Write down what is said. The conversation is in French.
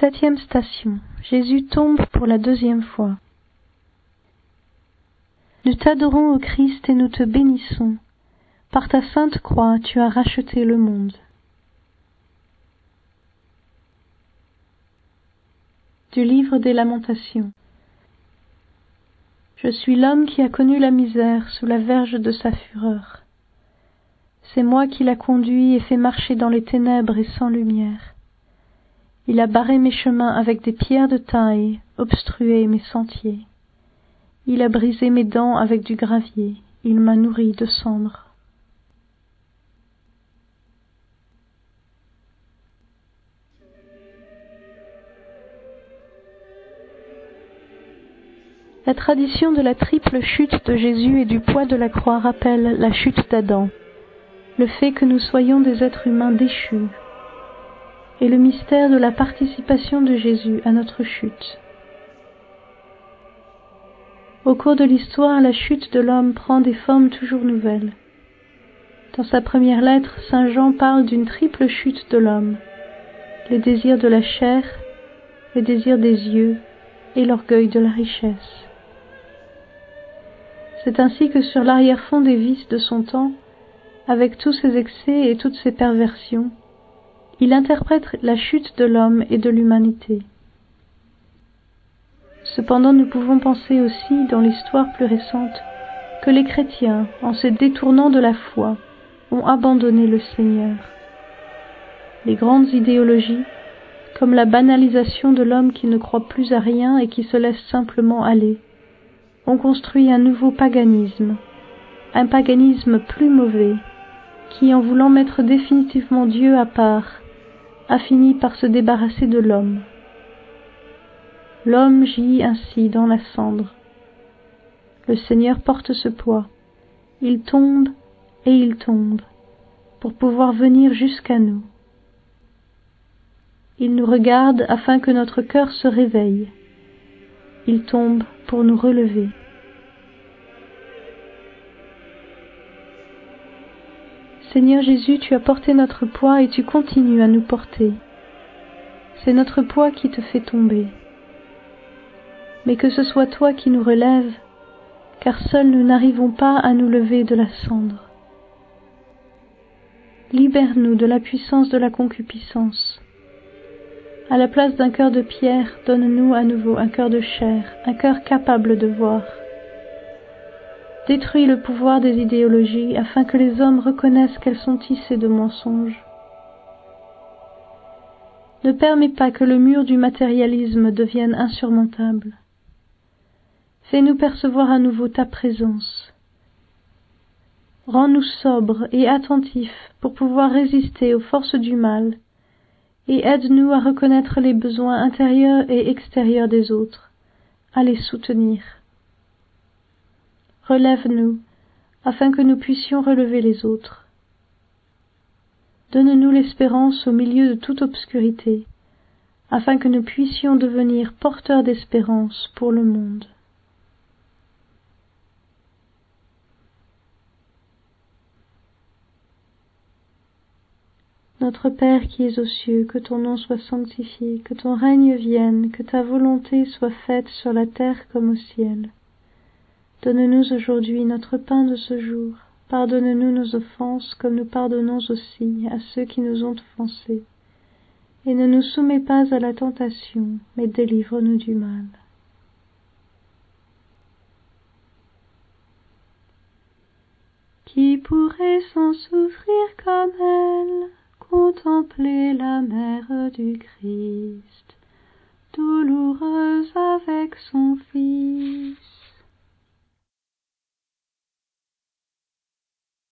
Septième station. Jésus tombe pour la deuxième fois. Nous t'adorons, ô Christ, et nous te bénissons. Par ta sainte croix, tu as racheté le monde. Du livre des Lamentations. Je suis l'homme qui a connu la misère sous la verge de sa fureur. C'est moi qui l'a conduit et fait marcher dans les ténèbres et sans lumière. Il a barré mes chemins avec des pierres de taille, obstrué mes sentiers. Il a brisé mes dents avec du gravier, il m'a nourri de cendres. La tradition de la triple chute de Jésus et du poids de la croix rappelle la chute d'Adam, le fait que nous soyons des êtres humains déchus, et le mystère de la participation de Jésus à notre chute. Au cours de l'histoire, la chute de l'homme prend des formes toujours nouvelles. Dans sa première lettre, Saint Jean parle d'une triple chute de l'homme, les désirs de la chair, les désirs des yeux et l'orgueil de la richesse. C'est ainsi que sur l'arrière-fond des vices de son temps, avec tous ses excès et toutes ses perversions, il interprète la chute de l'homme et de l'humanité. Cependant nous pouvons penser aussi, dans l'histoire plus récente, que les chrétiens, en se détournant de la foi, ont abandonné le Seigneur. Les grandes idéologies, comme la banalisation de l'homme qui ne croit plus à rien et qui se laisse simplement aller, ont construit un nouveau paganisme, un paganisme plus mauvais, qui, en voulant mettre définitivement Dieu à part, a fini par se débarrasser de l'homme. L'homme gît ainsi dans la cendre. Le Seigneur porte ce poids. Il tombe et il tombe pour pouvoir venir jusqu'à nous. Il nous regarde afin que notre cœur se réveille. Il tombe pour nous relever. Seigneur Jésus, tu as porté notre poids et tu continues à nous porter. C'est notre poids qui te fait tomber. Mais que ce soit toi qui nous relèves, car seuls nous n'arrivons pas à nous lever de la cendre. Libère-nous de la puissance de la concupiscence. À la place d'un cœur de pierre, donne-nous à nouveau un cœur de chair, un cœur capable de voir. Détruis le pouvoir des idéologies afin que les hommes reconnaissent qu'elles sont tissées de mensonges. Ne permets pas que le mur du matérialisme devienne insurmontable. Fais-nous percevoir à nouveau ta présence. Rends-nous sobres et attentifs pour pouvoir résister aux forces du mal, et aide-nous à reconnaître les besoins intérieurs et extérieurs des autres, à les soutenir relève-nous, afin que nous puissions relever les autres. Donne-nous l'espérance au milieu de toute obscurité, afin que nous puissions devenir porteurs d'espérance pour le monde. Notre Père qui es aux cieux, que ton nom soit sanctifié, que ton règne vienne, que ta volonté soit faite sur la terre comme au ciel. Donne-nous aujourd'hui notre pain de ce jour. Pardonne-nous nos offenses comme nous pardonnons aussi à ceux qui nous ont offensés. Et ne nous soumets pas à la tentation, mais délivre-nous du mal. Qui pourrait sans souffrir comme elle contempler la mère du Christ,